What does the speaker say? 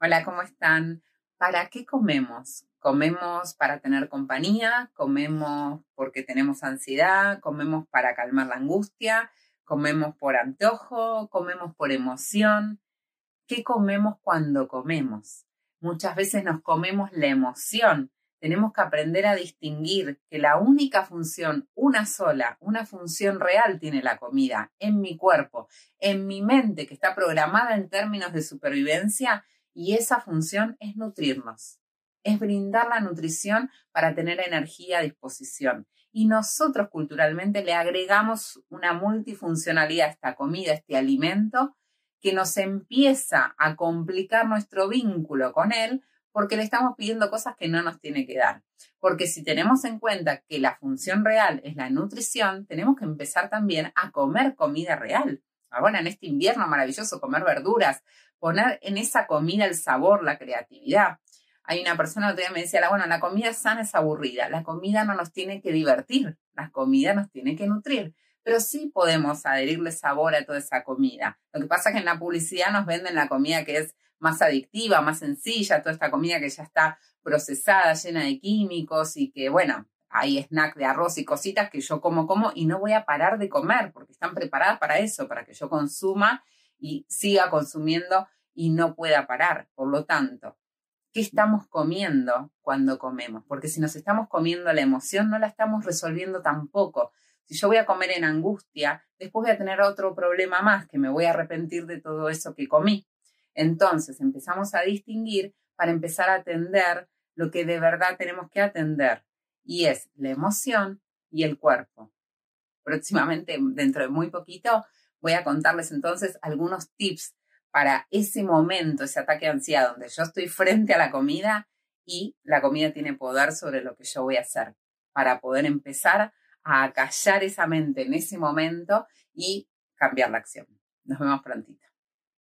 Hola, ¿cómo están? ¿Para qué comemos? Comemos para tener compañía, comemos porque tenemos ansiedad, comemos para calmar la angustia, comemos por antojo, comemos por emoción. ¿Qué comemos cuando comemos? Muchas veces nos comemos la emoción. Tenemos que aprender a distinguir que la única función, una sola, una función real tiene la comida en mi cuerpo, en mi mente que está programada en términos de supervivencia y esa función es nutrirnos, es brindar la nutrición para tener energía a disposición. Y nosotros culturalmente le agregamos una multifuncionalidad a esta comida, a este alimento, que nos empieza a complicar nuestro vínculo con él porque le estamos pidiendo cosas que no nos tiene que dar. Porque si tenemos en cuenta que la función real es la nutrición, tenemos que empezar también a comer comida real. Ahora en este invierno maravilloso, comer verduras, poner en esa comida el sabor, la creatividad. Hay una persona que me decía, bueno, la comida sana es aburrida, la comida no nos tiene que divertir, la comida nos tiene que nutrir, pero sí podemos adherirle sabor a toda esa comida. Lo que pasa es que en la publicidad nos venden la comida que es más adictiva, más sencilla, toda esta comida que ya está procesada, llena de químicos y que, bueno, hay snack de arroz y cositas que yo como, como y no voy a parar de comer porque están preparadas para eso, para que yo consuma y siga consumiendo y no pueda parar. Por lo tanto, ¿qué estamos comiendo cuando comemos? Porque si nos estamos comiendo la emoción, no la estamos resolviendo tampoco. Si yo voy a comer en angustia, después voy a tener otro problema más, que me voy a arrepentir de todo eso que comí. Entonces empezamos a distinguir para empezar a atender lo que de verdad tenemos que atender, y es la emoción y el cuerpo. Próximamente, dentro de muy poquito, voy a contarles entonces algunos tips para ese momento, ese ataque de ansiedad, donde yo estoy frente a la comida y la comida tiene poder sobre lo que yo voy a hacer, para poder empezar a callar esa mente en ese momento y cambiar la acción. Nos vemos prontito.